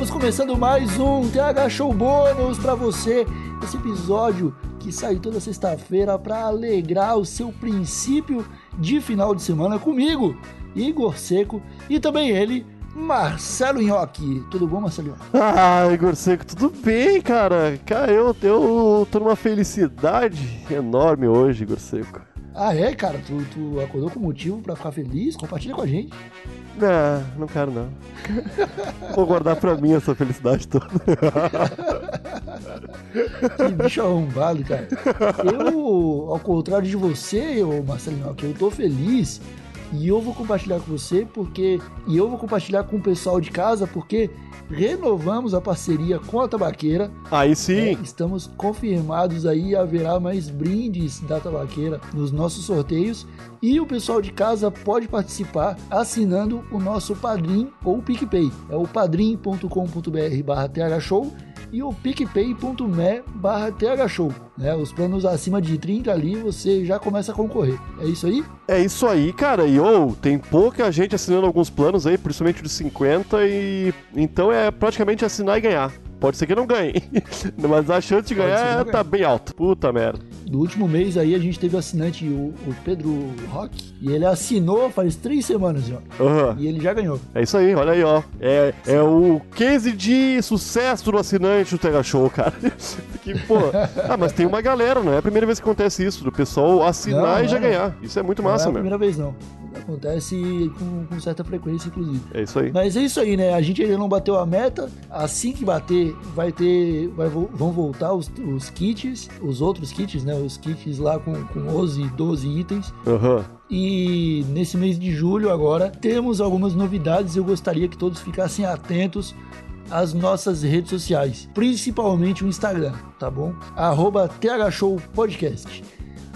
Estamos começando mais um TH Show Bônus para você. Esse episódio que sai toda sexta-feira para alegrar o seu princípio de final de semana comigo, Igor Seco, e também ele, Marcelo Nhoque. Tudo bom, Marcelo? Ah, Igor Seco, tudo bem, cara? Cara, eu, eu tô numa felicidade enorme hoje, Igor Seco. Ah, é, cara? Tu, tu acordou com motivo para ficar feliz? Compartilha com a gente. Não, não quero não. Vou guardar pra mim essa felicidade toda. que bicho arrombado, cara. Eu, ao contrário de você, ô Marcelinho, que eu tô feliz e eu vou compartilhar com você porque e eu vou compartilhar com o pessoal de casa porque renovamos a parceria com a tabaqueira. Aí sim. É, estamos confirmados aí, haverá mais brindes da tabaqueira nos nossos sorteios e o pessoal de casa pode participar assinando o nosso Padrim ou PicPay. É o padrim.com.br barra thshow e o picpay.me barra thshow. Né? Os planos acima de 30 ali você já começa a concorrer. É isso aí? É isso aí, cara. E ou oh, tem pouca gente assinando alguns planos aí, principalmente de 50 e então é praticamente assinar e ganhar. Pode ser que não ganhe, mas a chance de ganhar tá bem alta. Puta merda. No último mês aí a gente teve o assinante, o, o Pedro Rock, e ele assinou faz três semanas já. Uhum. E ele já ganhou. É isso aí, olha aí, ó. É, é o case de sucesso do assinante do Tega Show, cara. que, pô. Ah, mas tem uma galera, não é a primeira vez que acontece isso, do pessoal assinar não, e já ganhar. Isso é muito massa. Não é a primeira vez, não acontece com, com, certa frequência, inclusive. É isso aí. Mas é isso aí, né? A gente ainda não bateu a meta. Assim que bater, vai ter. Vai, vão voltar os, os kits, os outros kits, né? Os kits lá com, com 11, 12 itens. Aham. Uhum. E nesse mês de julho agora temos algumas novidades. Eu gostaria que todos ficassem atentos às nossas redes sociais, principalmente o Instagram, tá bom? Arroba THShow Podcast.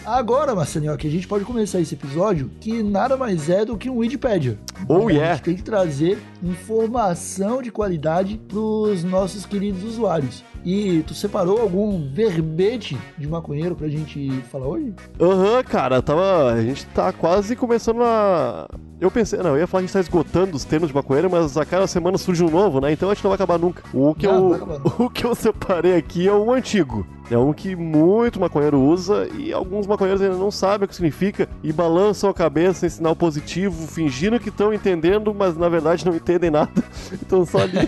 Agora, Marcelinho, que a gente pode começar esse episódio que nada mais é do que um Wikipedia. Oh, yeah. A gente tem que trazer informação de qualidade para os nossos queridos usuários. E tu separou algum verbete de maconheiro pra gente falar hoje? Aham, uhum, cara, tava. A gente tá quase começando a. Eu pensei, não, eu ia falar que a gente tá esgotando os termos de maconheiro, mas a cada semana surge um novo, né? Então a gente não vai acabar nunca. O que, não, eu, o que eu separei aqui é o antigo. É um que muito maconheiro usa e alguns maconheiros ainda não sabem o que significa e balançam a cabeça em sinal positivo, fingindo que estão entendendo, mas na verdade não entendem nada. Então só ali.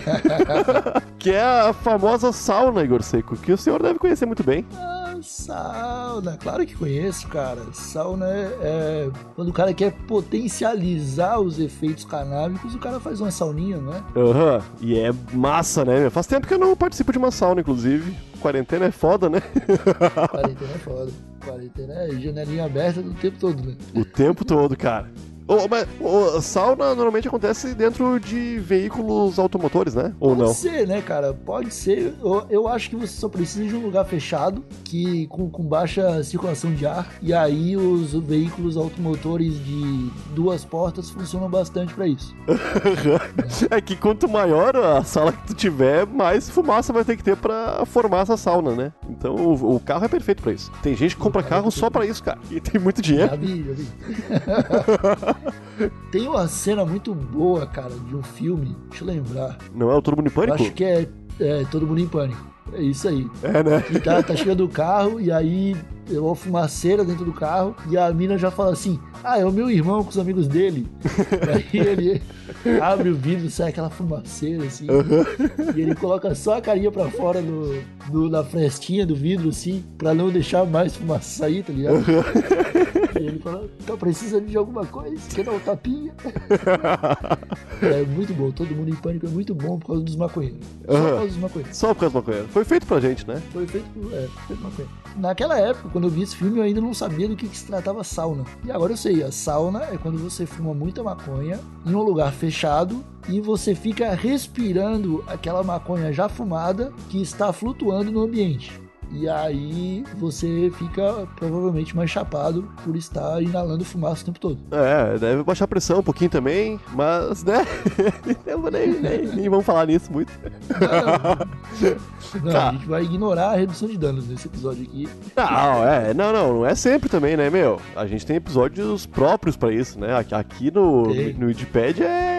que é a famosa sauna, Igor Seco, que o senhor deve conhecer muito bem. Ah, sauna, claro que conheço, cara. Sauna é, é, quando o cara quer potencializar os efeitos canábicos, o cara faz uma sauninha, não é? Aham, uhum. e é massa, né? Faz tempo que eu não participo de uma sauna, inclusive quarentena é foda, né? Quarentena é foda. Quarentena é janelinha aberta o tempo todo, né? O tempo todo, cara. Oh, mas oh, sauna normalmente acontece dentro de veículos automotores, né? Ou Pode não? Pode ser, né, cara? Pode ser. Eu, eu, acho que você só precisa de um lugar fechado, que com, com baixa circulação de ar. E aí os veículos automotores de duas portas funcionam bastante para isso. é. que quanto maior a sala que tu tiver, mais fumaça vai ter que ter para formar essa sauna, né? Então o, o carro é perfeito para isso. Tem gente que compra carro, só para isso, cara. E tem muito dinheiro. Já vi, já vi. Tem uma cena muito boa, cara, de um filme. Deixa eu lembrar. Não é o Todo Mundo em Pânico? acho que é, é Todo Mundo em Pânico. É isso aí. É, né? E tá, tá chegando o carro e aí é uma fumaceira dentro do carro e a mina já fala assim: Ah, é o meu irmão com os amigos dele. aí ele abre o vidro, sai aquela fumaceira assim. Uhum. E ele coloca só a carinha pra fora no, no, na frestinha do vidro, assim, pra não deixar mais fumaça sair, tá ligado? Uhum. E ele fala, tá precisando de alguma coisa? Quer dar um tapinha? é muito bom, todo mundo em pânico é muito bom por causa dos maconheiros. Só uhum. por causa dos maconheiros. Só por causa dos maconheiros. Foi feito pra gente, né? Foi feito por, é, feito maconheiro. Naquela época, quando eu vi esse filme, eu ainda não sabia do que, que se tratava sauna. E agora eu sei, a sauna é quando você fuma muita maconha em um lugar fechado e você fica respirando aquela maconha já fumada que está flutuando no ambiente. E aí você fica provavelmente mais chapado por estar inalando fumaça o tempo todo. É, deve baixar a pressão um pouquinho também, mas, né? nem, nem, nem vamos falar nisso muito. Não, não a gente vai ignorar a redução de danos nesse episódio aqui. Não, é, não, não, não é sempre também, né, meu? A gente tem episódios próprios para isso, né? Aqui no, no, no Wikipedia é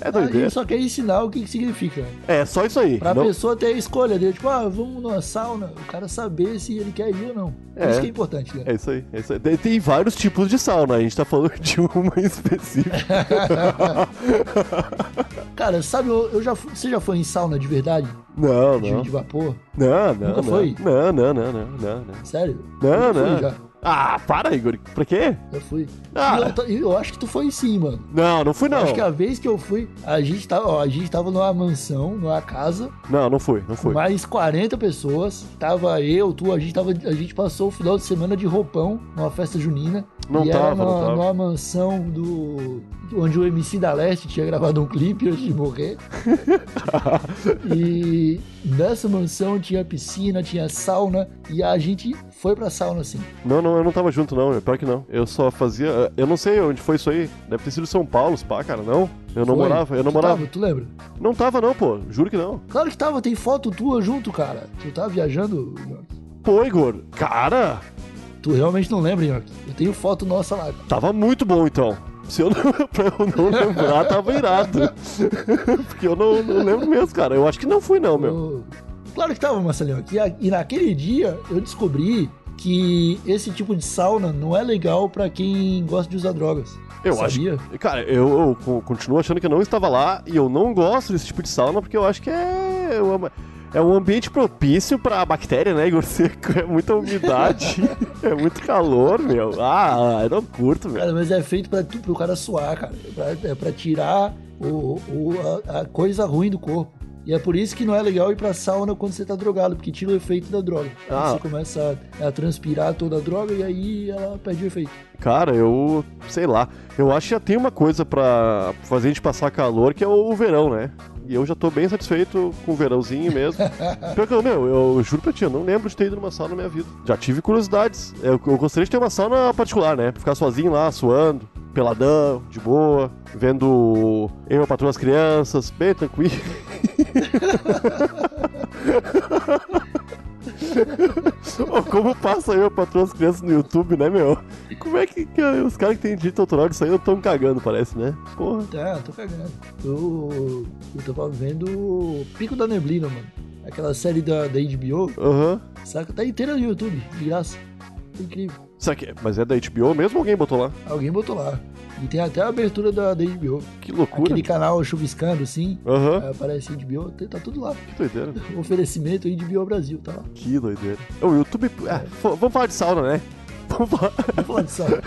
é, é doideira. só quer ensinar o que, que significa. É, só isso aí. Pra não... pessoa ter a escolha dele, tipo, ah, vamos numa sauna, o cara saber se ele quer ir ou não. É. Isso que é importante, né? É isso aí. É isso aí. Tem vários tipos de sauna, a gente tá falando de uma específica. cara, sabe, eu, eu já fui, você já foi em sauna de verdade? Não, de, não. De vapor? Não, não. Nunca não. foi? Não, não, não, não, não, não. Sério? Não, não. já. Ah, para, Igor. Pra quê? Eu fui. Ah. Eu, eu, acho que tu foi sim, mano. Não, não fui não. Eu acho que a vez que eu fui, a gente tava, ó, a gente tava numa mansão, numa casa. Não, não fui, não fui. Mais 40 pessoas. Tava eu, tu, a gente tava, a gente passou o final de semana de roupão numa festa junina. Não e tava, era numa, não tava. numa mansão do onde o MC da Leste tinha gravado um clipe antes de morrer. e nessa mansão tinha piscina, tinha sauna e a gente foi pra sauna assim. Não, não, eu não tava junto não, pior que não. Eu só fazia, eu não sei onde foi isso aí. Deve ter sido São Paulo, pá, cara, não. Eu não foi? morava, eu não tu morava. Tava, tu lembra? Não tava não, pô, juro que não. Claro que tava, tem foto tua junto, cara. Tu tava viajando, Pô, Igor, cara, Tu realmente não lembra, York? Eu tenho foto nossa lá. Tava muito bom, então. Se eu não, pra eu não lembrar, tava irado. Porque eu não, não, lembro mesmo, cara. Eu acho que não fui, não, meu. Claro que tava, Marcelinho. E naquele dia eu descobri que esse tipo de sauna não é legal para quem gosta de usar drogas. Eu Sabia? acho. Cara, eu, eu, continuo achando que eu não estava lá e eu não gosto desse tipo de sauna porque eu acho que é. Uma é um ambiente propício pra bactéria, né, Igor Seco? É muita umidade, é muito calor, meu. Ah, eu não curto, meu. Cara, mas é feito pra, pro cara suar, cara. É pra, é pra tirar o, o, a, a coisa ruim do corpo. E é por isso que não é legal ir pra sauna quando você tá drogado, porque tira o efeito da droga. Ah. Você começa a, a, transpirar toda a droga e aí ela perde o efeito. Cara, eu sei lá. Eu acho que já tem uma coisa para fazer a gente passar calor, que é o verão, né? E eu já tô bem satisfeito com o verãozinho mesmo. Pior que, meu, eu juro pra ti, eu não lembro de ter ido numa sauna na minha vida. Já tive curiosidades. Eu, eu gostaria de ter uma sauna particular, né? Ficar sozinho lá, suando, peladão, de boa, vendo eu e patroa as crianças, bem tranquilo. oh, como passa eu pra as crianças no YouTube, né, meu? Como é que, que os caras que têm direito autoral disso aí estão cagando, parece, né? Porra. Tá, tô cagando. Eu, eu tava vendo Pico da Neblina, mano. Aquela série da, da HBO. Aham. Uhum. Saca? Tá inteira no YouTube, de graça. Incrível. Será que é? Mas é da HBO mesmo ou alguém botou lá? Alguém botou lá. E tem até a abertura da, da HBO. Que loucura. Aquele canal chuviscando, assim. Uhum. Aparece HBO, tá tudo lá. Que doideira. Oferecimento HBO Brasil, tá lá. Que doideira. O YouTube. É, vamos falar de sauna, né? Vamos falar, vamos falar de sauna.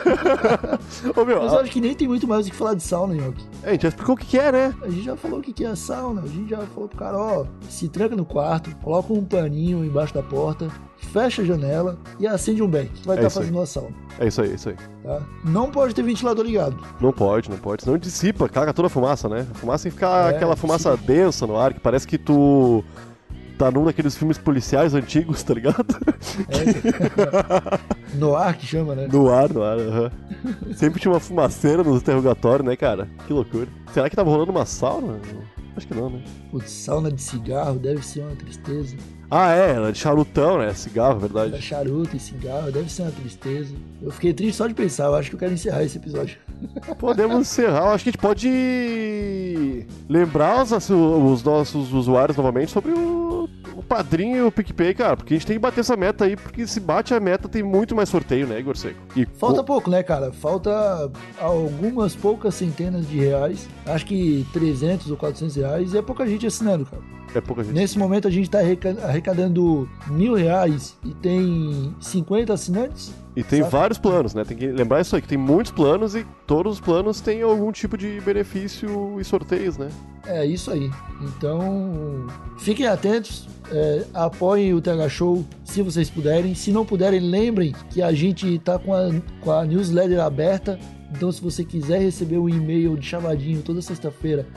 Ô, meu, Mas eu acho que nem tem muito mais o que falar de sauna, Nhoque. É, a gente já explicou o que é, né? A gente já falou o que é a sauna. A gente já falou pro cara, ó, se tranca no quarto, coloca um paninho embaixo da porta, fecha a janela e acende um beck. Vai estar é tá fazendo a sauna. É isso aí, é isso aí. Tá? Não pode ter ventilador ligado. Não pode, não pode. Senão dissipa, caga toda a fumaça, né? A fumaça tem que ficar é, aquela fumaça sim. densa no ar, que parece que tu tá num daqueles filmes policiais antigos, tá ligado? É. no ar que chama, né? No ar, no ar, uhum. Sempre tinha uma fumaceira nos interrogatórios, né, cara? Que loucura. Será que tava rolando uma sauna? Acho que não, né? Putz, sauna de cigarro deve ser uma tristeza. Ah, é, era de charutão, né? Cigarro, verdade. Era charuto e cigarro, deve ser uma tristeza. Eu fiquei triste só de pensar, eu acho que eu quero encerrar esse episódio. Podemos encerrar, eu acho que a gente pode lembrar os, os nossos usuários novamente sobre o padrinho e o PicPay, cara, porque a gente tem que bater essa meta aí, porque se bate a meta tem muito mais sorteio, né, Igor Seco? E, Falta pouco, né, cara? Falta algumas poucas centenas de reais, acho que 300 ou 400 reais, e é pouca gente assinando, cara. É pouca gente. Nesse momento a gente está arrecadando mil reais e tem 50 assinantes. E tem sabe? vários planos, né? Tem que lembrar isso aí, que tem muitos planos e todos os planos têm algum tipo de benefício e sorteios, né? É isso aí. Então, fiquem atentos, é, apoiem o TH Show se vocês puderem. Se não puderem, lembrem que a gente está com a, com a newsletter aberta. Então, se você quiser receber um e-mail de chamadinho toda sexta-feira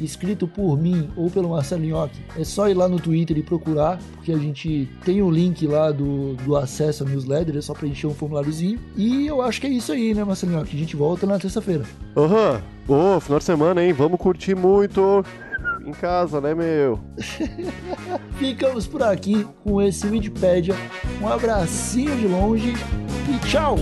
escrito por mim ou pelo Marcelo Nhoque, é só ir lá no Twitter e procurar, porque a gente tem o link lá do, do acesso ao newsletter, é só preencher um formuláriozinho. E eu acho que é isso aí, né, Marcelo Nhoque? A gente volta na terça-feira. Aham. Uhum. Ô, final de semana, hein? Vamos curtir muito em casa, né, meu? Ficamos por aqui com esse Wikipedia. Um abracinho de longe e tchau!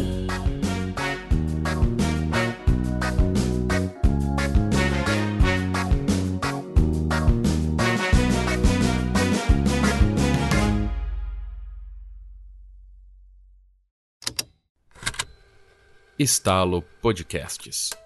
Estalo Podcasts.